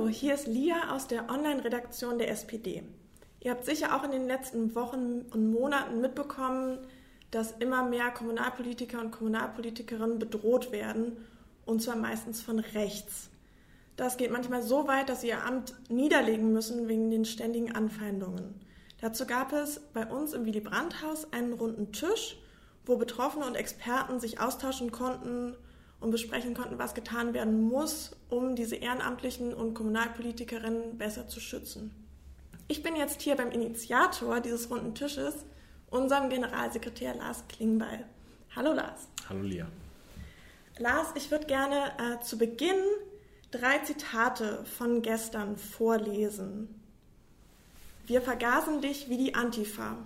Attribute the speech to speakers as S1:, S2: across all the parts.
S1: Hallo, hier ist Lia aus der Online-Redaktion der SPD. Ihr habt sicher auch in den letzten Wochen und Monaten mitbekommen, dass immer mehr Kommunalpolitiker und Kommunalpolitikerinnen bedroht werden, und zwar meistens von rechts. Das geht manchmal so weit, dass sie ihr Amt niederlegen müssen wegen den ständigen Anfeindungen. Dazu gab es bei uns im Willy Brandt-Haus einen runden Tisch, wo Betroffene und Experten sich austauschen konnten und besprechen konnten, was getan werden muss, um diese Ehrenamtlichen und Kommunalpolitikerinnen besser zu schützen. Ich bin jetzt hier beim Initiator dieses runden Tisches, unserem Generalsekretär Lars Klingbeil. Hallo Lars.
S2: Hallo Lia.
S1: Lars, ich würde gerne äh, zu Beginn drei Zitate von gestern vorlesen. Wir vergasen dich wie die Antifa.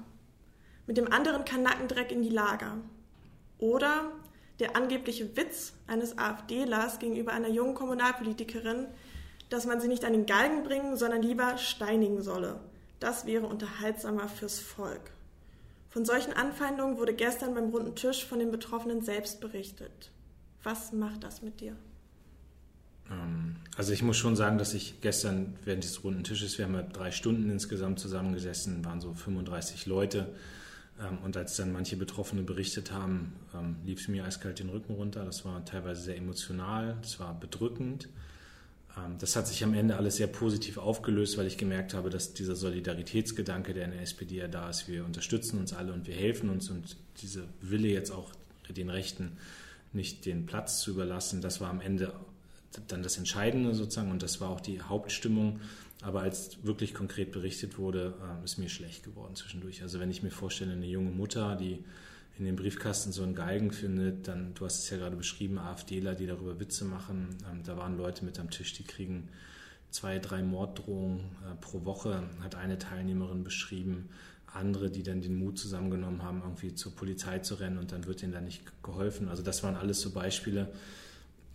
S1: Mit dem anderen Kanackendreck in die Lager. Oder der angebliche Witz eines AfDlers gegenüber einer jungen Kommunalpolitikerin, dass man sie nicht an den Galgen bringen, sondern lieber steinigen solle. Das wäre unterhaltsamer fürs Volk. Von solchen Anfeindungen wurde gestern beim runden Tisch von den Betroffenen selbst berichtet. Was macht das mit dir?
S2: Ähm, also ich muss schon sagen, dass ich gestern während des runden Tisches, wir haben ja drei Stunden insgesamt zusammengesessen, waren so 35 Leute, und als dann manche Betroffene berichtet haben, ähm, lief es mir eiskalt den Rücken runter. Das war teilweise sehr emotional, das war bedrückend. Ähm, das hat sich am Ende alles sehr positiv aufgelöst, weil ich gemerkt habe, dass dieser Solidaritätsgedanke, der in der SPD ja da ist, wir unterstützen uns alle und wir helfen uns und diese Wille jetzt auch den Rechten nicht den Platz zu überlassen, das war am Ende dann das Entscheidende sozusagen und das war auch die Hauptstimmung. Aber als wirklich konkret berichtet wurde, äh, ist mir schlecht geworden zwischendurch. Also wenn ich mir vorstelle, eine junge Mutter, die in dem Briefkasten so einen Galgen findet, dann, du hast es ja gerade beschrieben, AfDler, die darüber Witze machen. Ähm, da waren Leute mit am Tisch, die kriegen zwei, drei Morddrohungen äh, pro Woche, hat eine Teilnehmerin beschrieben. Andere, die dann den Mut zusammengenommen haben, irgendwie zur Polizei zu rennen und dann wird ihnen da nicht geholfen. Also das waren alles so Beispiele,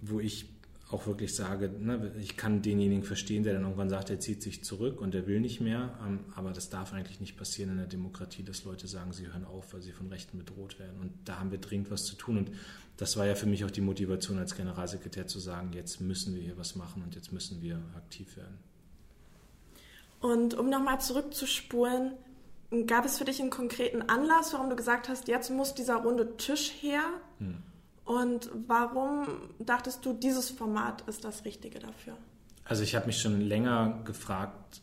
S2: wo ich auch wirklich sage, ne, ich kann denjenigen verstehen, der dann irgendwann sagt, er zieht sich zurück und er will nicht mehr. Ähm, aber das darf eigentlich nicht passieren in der Demokratie, dass Leute sagen, sie hören auf, weil sie von Rechten bedroht werden. Und da haben wir dringend was zu tun. Und das war ja für mich auch die Motivation als Generalsekretär zu sagen, jetzt müssen wir hier was machen und jetzt müssen wir aktiv werden.
S1: Und um nochmal zurückzuspulen, gab es für dich einen konkreten Anlass, warum du gesagt hast, jetzt muss dieser runde Tisch her? Hm. Und warum dachtest du, dieses Format ist das Richtige dafür?
S2: Also ich habe mich schon länger gefragt,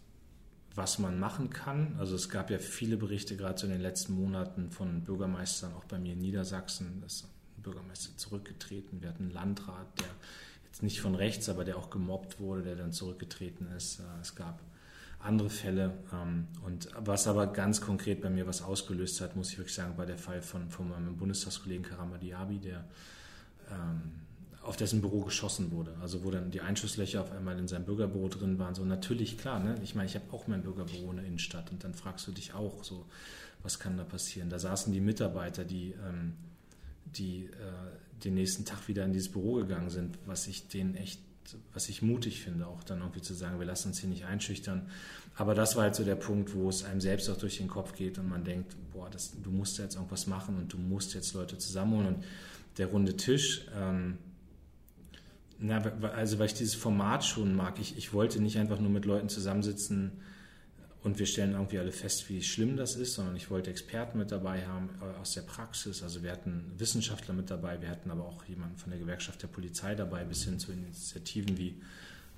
S2: was man machen kann. Also es gab ja viele Berichte gerade so in den letzten Monaten von Bürgermeistern, auch bei mir in Niedersachsen, da ist ein Bürgermeister zurückgetreten. Wir hatten einen Landrat, der jetzt nicht von rechts, aber der auch gemobbt wurde, der dann zurückgetreten ist. Äh, es gab andere Fälle. Ähm, und was aber ganz konkret bei mir was ausgelöst hat, muss ich wirklich sagen, war der Fall von, von meinem Bundestagskollegen Karamba Diaby, der auf dessen Büro geschossen wurde. Also wo dann die Einschusslöcher auf einmal in seinem Bürgerbüro drin waren. So natürlich, klar, ne? ich meine, ich habe auch mein Bürgerbüro in der Innenstadt und dann fragst du dich auch so, was kann da passieren? Da saßen die Mitarbeiter, die, ähm, die äh, den nächsten Tag wieder in dieses Büro gegangen sind, was ich denen echt, was ich mutig finde, auch dann irgendwie zu sagen, wir lassen uns hier nicht einschüchtern. Aber das war halt so der Punkt, wo es einem selbst auch durch den Kopf geht und man denkt, boah, das, du musst jetzt irgendwas machen und du musst jetzt Leute zusammenholen und der runde Tisch, ähm, na, also weil ich dieses Format schon mag. Ich, ich wollte nicht einfach nur mit Leuten zusammensitzen und wir stellen irgendwie alle fest, wie schlimm das ist, sondern ich wollte Experten mit dabei haben äh, aus der Praxis. Also wir hatten Wissenschaftler mit dabei, wir hatten aber auch jemanden von der Gewerkschaft der Polizei dabei, bis hin zu Initiativen wie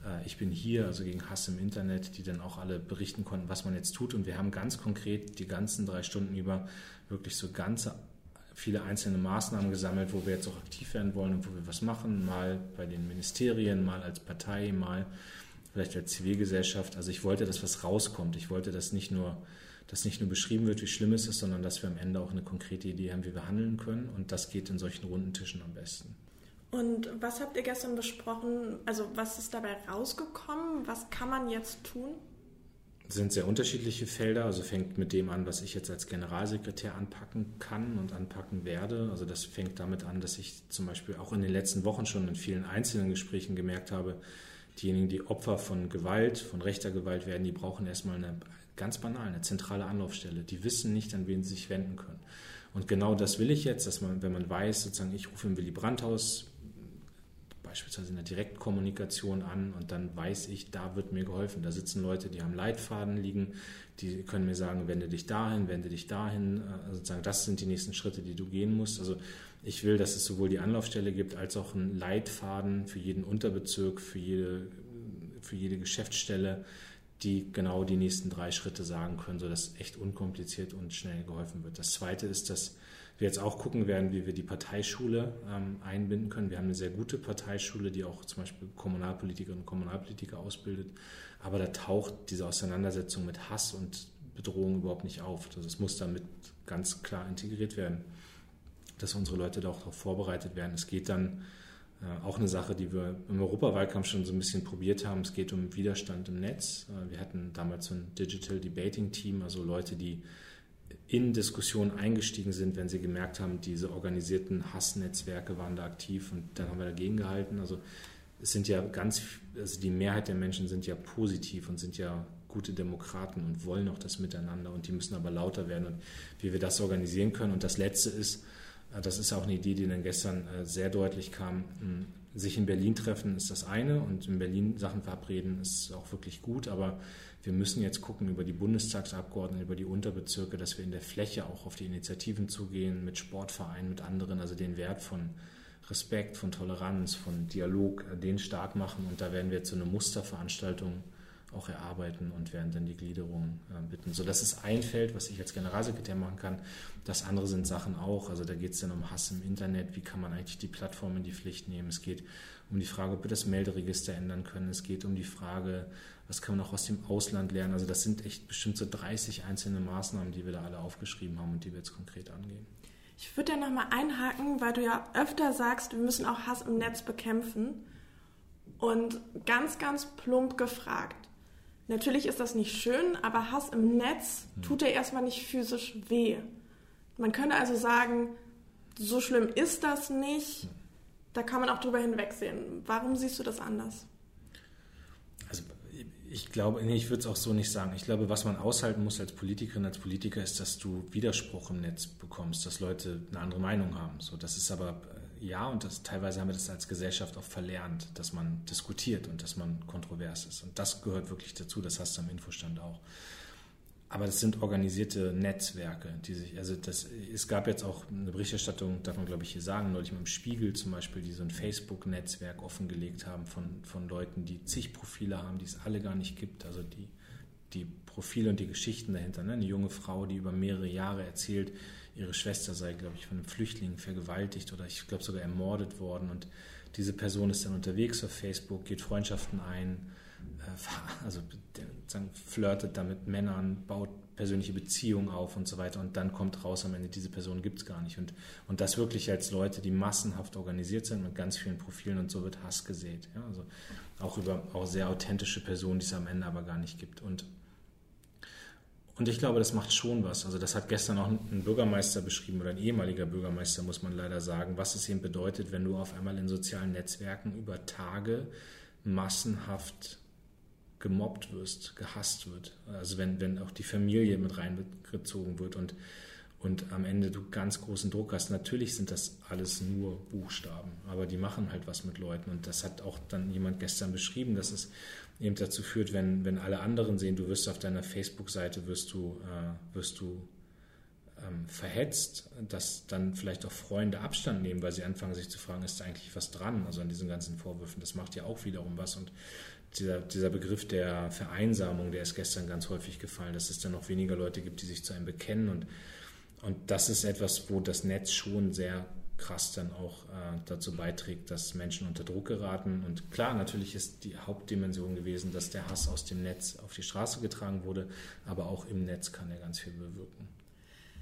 S2: äh, Ich bin hier, also gegen Hass im Internet, die dann auch alle berichten konnten, was man jetzt tut. Und wir haben ganz konkret die ganzen drei Stunden über wirklich so ganze viele einzelne Maßnahmen gesammelt, wo wir jetzt auch aktiv werden wollen und wo wir was machen, mal bei den Ministerien, mal als Partei, mal vielleicht als Zivilgesellschaft. Also ich wollte, dass was rauskommt. Ich wollte, dass nicht nur, dass nicht nur beschrieben wird, wie schlimm es ist, sondern dass wir am Ende auch eine konkrete Idee haben, wie wir handeln können. Und das geht in solchen runden Tischen am besten.
S1: Und was habt ihr gestern besprochen? Also was ist dabei rausgekommen? Was kann man jetzt tun?
S2: Sind sehr unterschiedliche Felder. Also fängt mit dem an, was ich jetzt als Generalsekretär anpacken kann und anpacken werde. Also das fängt damit an, dass ich zum Beispiel auch in den letzten Wochen schon in vielen einzelnen Gesprächen gemerkt habe, diejenigen, die Opfer von Gewalt, von rechter Gewalt werden, die brauchen erstmal eine ganz banal, eine zentrale Anlaufstelle. Die wissen nicht, an wen sie sich wenden können. Und genau das will ich jetzt, dass man, wenn man weiß, sozusagen, ich rufe im Willy Brandt-Haus beispielsweise in der Direktkommunikation an und dann weiß ich, da wird mir geholfen. Da sitzen Leute, die haben Leitfaden liegen, die können mir sagen, wende dich dahin, wende dich dahin, also sozusagen, das sind die nächsten Schritte, die du gehen musst. Also ich will, dass es sowohl die Anlaufstelle gibt, als auch einen Leitfaden für jeden Unterbezirk, für jede, für jede Geschäftsstelle, die genau die nächsten drei Schritte sagen können, sodass echt unkompliziert und schnell geholfen wird. Das Zweite ist, dass wir jetzt auch gucken werden, wie wir die Parteischule ähm, einbinden können. Wir haben eine sehr gute Parteischule, die auch zum Beispiel Kommunalpolitikerinnen und Kommunalpolitiker ausbildet. Aber da taucht diese Auseinandersetzung mit Hass und Bedrohung überhaupt nicht auf. Also es muss damit ganz klar integriert werden, dass unsere Leute darauf vorbereitet werden. Es geht dann äh, auch eine Sache, die wir im Europawahlkampf schon so ein bisschen probiert haben. Es geht um Widerstand im Netz. Äh, wir hatten damals so ein Digital Debating Team, also Leute, die in Diskussionen eingestiegen sind, wenn sie gemerkt haben, diese organisierten Hassnetzwerke waren da aktiv und dann haben wir dagegen gehalten. Also es sind ja ganz, also die Mehrheit der Menschen sind ja positiv und sind ja gute Demokraten und wollen auch das Miteinander und die müssen aber lauter werden und wie wir das organisieren können. Und das Letzte ist, äh, das ist auch eine Idee, die dann gestern äh, sehr deutlich kam, sich in Berlin treffen ist das eine. Und in Berlin Sachen verabreden ist auch wirklich gut, aber wir müssen jetzt gucken über die Bundestagsabgeordneten, über die Unterbezirke, dass wir in der Fläche auch auf die Initiativen zugehen, mit Sportvereinen, mit anderen, also den Wert von Respekt, von Toleranz, von Dialog, äh, den stark machen. Und da werden wir jetzt so eine Musterveranstaltung auch erarbeiten und werden dann die Gliederung äh, bitten. So, das ist ein Feld, was ich als Generalsekretär machen kann. Das andere sind Sachen auch. Also da geht es dann um Hass im Internet. Wie kann man eigentlich die Plattform in die Pflicht nehmen? Es geht um die Frage, ob wir das Melderegister ändern können. Es geht um die Frage, was kann man auch aus dem Ausland lernen. Also das sind echt bestimmt so 30 einzelne Maßnahmen, die wir da alle aufgeschrieben haben und die wir jetzt konkret angehen.
S1: Ich würde da nochmal einhaken, weil du ja öfter sagst, wir müssen auch Hass im Netz bekämpfen. Und ganz, ganz plump gefragt. Natürlich ist das nicht schön, aber Hass im Netz hm. tut ja erstmal nicht physisch weh. Man könnte also sagen, so schlimm ist das nicht. Hm. Da kann man auch drüber hinwegsehen. Warum siehst du das anders?
S2: Also ich glaube, nee, ich würde es auch so nicht sagen. Ich glaube, was man aushalten muss als Politikerin, als Politiker, ist, dass du Widerspruch im Netz bekommst, dass Leute eine andere Meinung haben. So, das ist aber ja, und das, teilweise haben wir das als Gesellschaft auch verlernt, dass man diskutiert und dass man kontrovers ist. Und das gehört wirklich dazu, das hast du am Infostand auch. Aber das sind organisierte Netzwerke, die sich, also das, es gab jetzt auch eine Berichterstattung, darf man glaube ich hier sagen, neulich mit dem Spiegel zum Beispiel, die so ein Facebook-Netzwerk offengelegt haben von, von Leuten, die zig Profile haben, die es alle gar nicht gibt. Also die, die Profile und die Geschichten dahinter. Ne? Eine junge Frau, die über mehrere Jahre erzählt, ihre Schwester sei, glaube ich, von einem Flüchtling vergewaltigt oder ich glaube sogar ermordet worden. Und diese Person ist dann unterwegs auf Facebook, geht Freundschaften ein, äh, also flirtet da mit Männern, baut persönliche Beziehungen auf und so weiter und dann kommt raus am Ende, diese Person gibt es gar nicht. Und, und das wirklich als Leute, die massenhaft organisiert sind mit ganz vielen Profilen und so wird Hass gesät. Ja? Also auch über auch sehr authentische Personen, die es am Ende aber gar nicht gibt. Und, und ich glaube, das macht schon was. Also das hat gestern auch ein Bürgermeister beschrieben oder ein ehemaliger Bürgermeister, muss man leider sagen, was es eben bedeutet, wenn du auf einmal in sozialen Netzwerken über Tage massenhaft gemobbt wirst, gehasst wird. Also wenn, wenn auch die Familie mit reingezogen wird und, und am Ende du ganz großen Druck hast. Natürlich sind das alles nur Buchstaben, aber die machen halt was mit Leuten. Und das hat auch dann jemand gestern beschrieben, dass es eben dazu führt, wenn, wenn alle anderen sehen, du wirst auf deiner Facebook-Seite, wirst du, äh, wirst du ähm, verhetzt, dass dann vielleicht auch Freunde Abstand nehmen, weil sie anfangen sich zu fragen, ist da eigentlich was dran? Also an diesen ganzen Vorwürfen. Das macht ja auch wiederum was. Und dieser, dieser Begriff der Vereinsamung, der ist gestern ganz häufig gefallen, dass es dann noch weniger Leute gibt, die sich zu einem bekennen. Und, und das ist etwas, wo das Netz schon sehr krass dann auch äh, dazu beiträgt, dass Menschen unter Druck geraten. Und klar, natürlich ist die Hauptdimension gewesen, dass der Hass aus dem Netz auf die Straße getragen wurde, aber auch im Netz kann er ganz viel bewirken.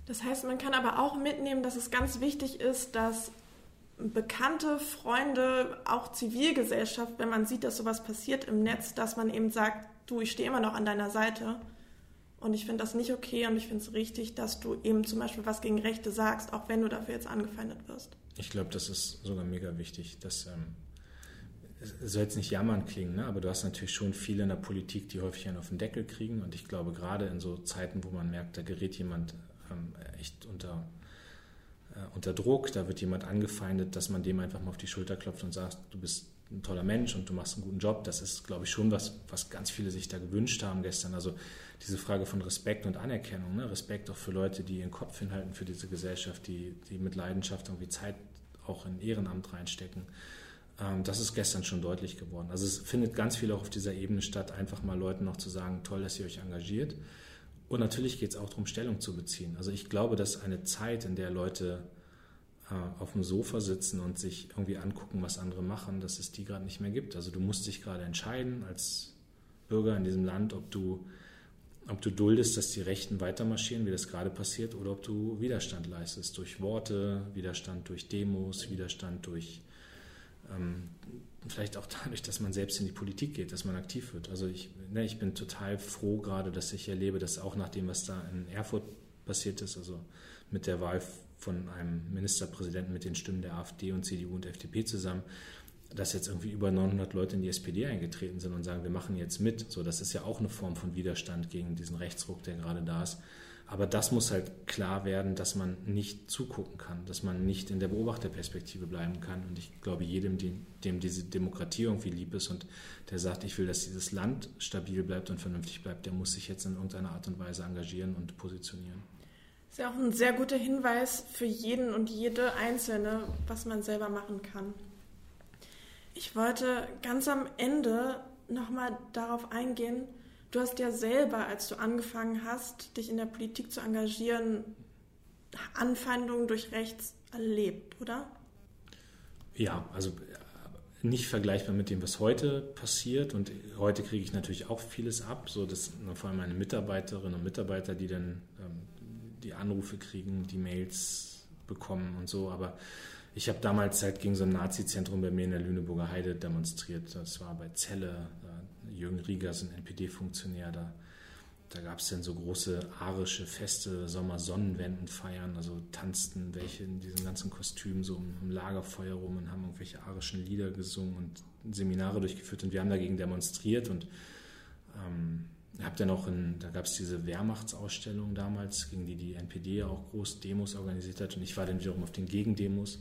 S1: Das heißt, man kann aber auch mitnehmen, dass es ganz wichtig ist, dass Bekannte, Freunde, auch Zivilgesellschaft, wenn man sieht, dass sowas passiert im Netz, dass man eben sagt, du, ich stehe immer noch an deiner Seite. Und ich finde das nicht okay und ich finde es richtig, dass du eben zum Beispiel was gegen Rechte sagst, auch wenn du dafür jetzt angefeindet wirst.
S2: Ich glaube, das ist sogar mega wichtig. Dass, ähm, soll jetzt nicht jammern klingen, ne? aber du hast natürlich schon viele in der Politik, die häufig einen auf den Deckel kriegen. Und ich glaube, gerade in so Zeiten, wo man merkt, da gerät jemand ähm, echt unter äh, unter Druck, da wird jemand angefeindet, dass man dem einfach mal auf die Schulter klopft und sagt, du bist ein toller Mensch und du machst einen guten Job. Das ist, glaube ich, schon was, was ganz viele sich da gewünscht haben gestern. Also diese Frage von Respekt und Anerkennung, ne? Respekt auch für Leute, die ihren Kopf hinhalten für diese Gesellschaft, die, die mit Leidenschaft irgendwie Zeit auch in Ehrenamt reinstecken. Ähm, das ist gestern schon deutlich geworden. Also es findet ganz viel auch auf dieser Ebene statt, einfach mal Leuten noch zu sagen, toll, dass ihr euch engagiert. Und natürlich geht es auch darum, Stellung zu beziehen. Also ich glaube, dass eine Zeit, in der Leute äh, auf dem Sofa sitzen und sich irgendwie angucken, was andere machen, dass es die gerade nicht mehr gibt. Also du musst dich gerade entscheiden als Bürger in diesem Land, ob du, ob du duldest, dass die Rechten weitermarschieren, wie das gerade passiert, oder ob du Widerstand leistest durch Worte, Widerstand durch Demos, Widerstand durch ähm, vielleicht auch dadurch, dass man selbst in die Politik geht, dass man aktiv wird. Also ich, ne, ich bin total froh gerade, dass ich erlebe, dass auch nach dem, was da in Erfurt passiert ist, also mit der Wahl von einem Ministerpräsidenten mit den Stimmen der AfD und CDU und FDP zusammen, dass jetzt irgendwie über 900 Leute in die SPD eingetreten sind und sagen, wir machen jetzt mit. So, das ist ja auch eine Form von Widerstand gegen diesen Rechtsruck, der gerade da ist. Aber das muss halt klar werden, dass man nicht zugucken kann, dass man nicht in der Beobachterperspektive bleiben kann. Und ich glaube, jedem, dem, dem diese Demokratie irgendwie lieb ist und der sagt, ich will, dass dieses Land stabil bleibt und vernünftig bleibt, der muss sich jetzt in irgendeiner Art und Weise engagieren und positionieren.
S1: Ist ja auch ein sehr guter Hinweis für jeden und jede Einzelne, was man selber machen kann. Ich wollte ganz am Ende nochmal darauf eingehen, Du hast ja selber, als du angefangen hast, dich in der Politik zu engagieren, Anfeindungen durch rechts erlebt, oder?
S2: Ja, also äh, nicht vergleichbar mit dem, was heute passiert. Und heute kriege ich natürlich auch vieles ab, so dass vor allem meine Mitarbeiterinnen und Mitarbeiter, die dann ähm, die Anrufe kriegen, die Mails bekommen und so. Aber ich habe damals halt gegen so ein Nazi-Zentrum bei mir in der Lüneburger Heide demonstriert. Das war bei Celle, Jürgen Rieger ist ein NPD-Funktionär, da, da gab es dann so große arische Feste, Sommersonnenwenden feiern, also tanzten welche in diesen ganzen Kostümen so im Lagerfeuer rum und haben irgendwelche arischen Lieder gesungen und Seminare durchgeführt und wir haben dagegen demonstriert und ähm, habe dann auch in, da gab es diese Wehrmachtsausstellung damals, gegen die die NPD auch groß Demos organisiert hat und ich war dann wiederum auf den Gegendemos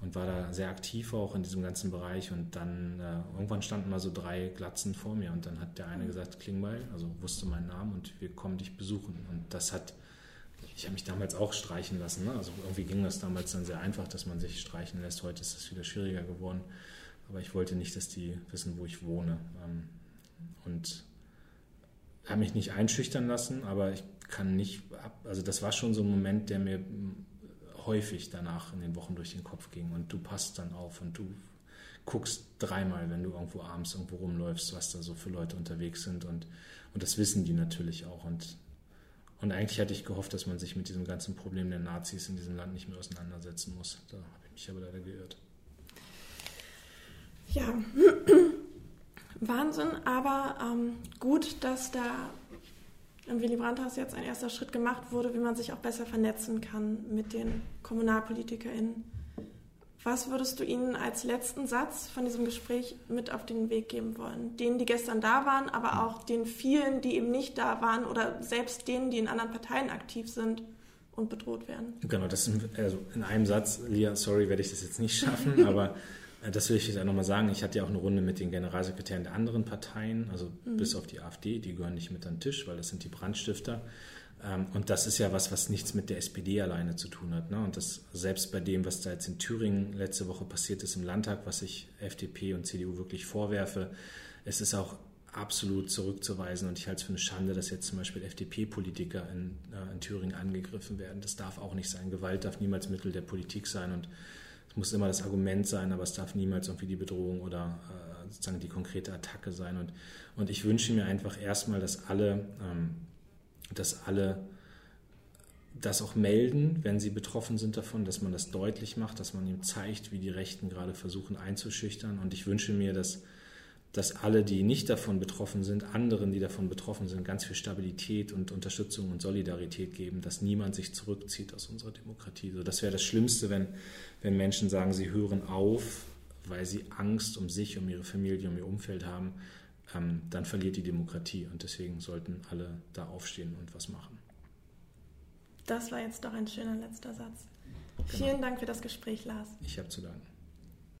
S2: und war da sehr aktiv auch in diesem ganzen Bereich. Und dann äh, irgendwann standen mal so drei Glatzen vor mir und dann hat der eine gesagt, Klingbeil, also wusste meinen Namen und wir kommen dich besuchen. Und das hat, ich habe mich damals auch streichen lassen. Ne? Also irgendwie ging das damals dann sehr einfach, dass man sich streichen lässt. Heute ist es wieder schwieriger geworden. Aber ich wollte nicht, dass die wissen, wo ich wohne. Ähm, und habe mich nicht einschüchtern lassen, aber ich kann nicht, also das war schon so ein Moment, der mir häufig danach in den Wochen durch den Kopf ging. Und du passt dann auf und du guckst dreimal, wenn du irgendwo abends irgendwo rumläufst, was da so für Leute unterwegs sind. Und, und das wissen die natürlich auch. Und, und eigentlich hatte ich gehofft, dass man sich mit diesem ganzen Problem der Nazis in diesem Land nicht mehr auseinandersetzen muss. Da habe ich mich aber leider geirrt.
S1: Ja, Wahnsinn, aber ähm, gut, dass da im Willy Brandt-Haus jetzt ein erster Schritt gemacht wurde, wie man sich auch besser vernetzen kann mit den KommunalpolitikerInnen. Was würdest du ihnen als letzten Satz von diesem Gespräch mit auf den Weg geben wollen? Denen, die gestern da waren, aber auch den vielen, die eben nicht da waren oder selbst denen, die in anderen Parteien aktiv sind und bedroht werden?
S2: Genau, das ist also in einem Satz, Lia, sorry, werde ich das jetzt nicht schaffen, aber das will ich jetzt auch nochmal sagen. Ich hatte ja auch eine Runde mit den Generalsekretären der anderen Parteien, also mhm. bis auf die AfD, die gehören nicht mit an den Tisch, weil das sind die Brandstifter. Ähm, und das ist ja was, was nichts mit der SPD alleine zu tun hat. Ne? Und das selbst bei dem, was da jetzt in Thüringen letzte Woche passiert ist im Landtag, was ich FDP und CDU wirklich vorwerfe, es ist auch absolut zurückzuweisen und ich halte es für eine Schande, dass jetzt zum Beispiel FDP-Politiker in, äh, in Thüringen angegriffen werden. Das darf auch nicht sein. Gewalt darf niemals Mittel der Politik sein und muss immer das Argument sein, aber es darf niemals irgendwie die Bedrohung oder äh, sozusagen die konkrete Attacke sein. Und, und ich wünsche mir einfach erstmal, dass alle, ähm, dass alle das auch melden, wenn sie betroffen sind davon, dass man das deutlich macht, dass man ihm zeigt, wie die Rechten gerade versuchen einzuschüchtern. Und ich wünsche mir, dass dass alle, die nicht davon betroffen sind, anderen, die davon betroffen sind, ganz viel Stabilität und Unterstützung und Solidarität geben, dass niemand sich zurückzieht aus unserer Demokratie. So, das wäre das Schlimmste, wenn, wenn Menschen sagen, sie hören auf, weil sie Angst um sich, um ihre Familie, um ihr Umfeld haben. Ähm, dann verliert die Demokratie und deswegen sollten alle da aufstehen und was machen.
S1: Das war jetzt doch ein schöner letzter Satz. Genau. Vielen Dank für das Gespräch, Lars.
S2: Ich habe zu danken.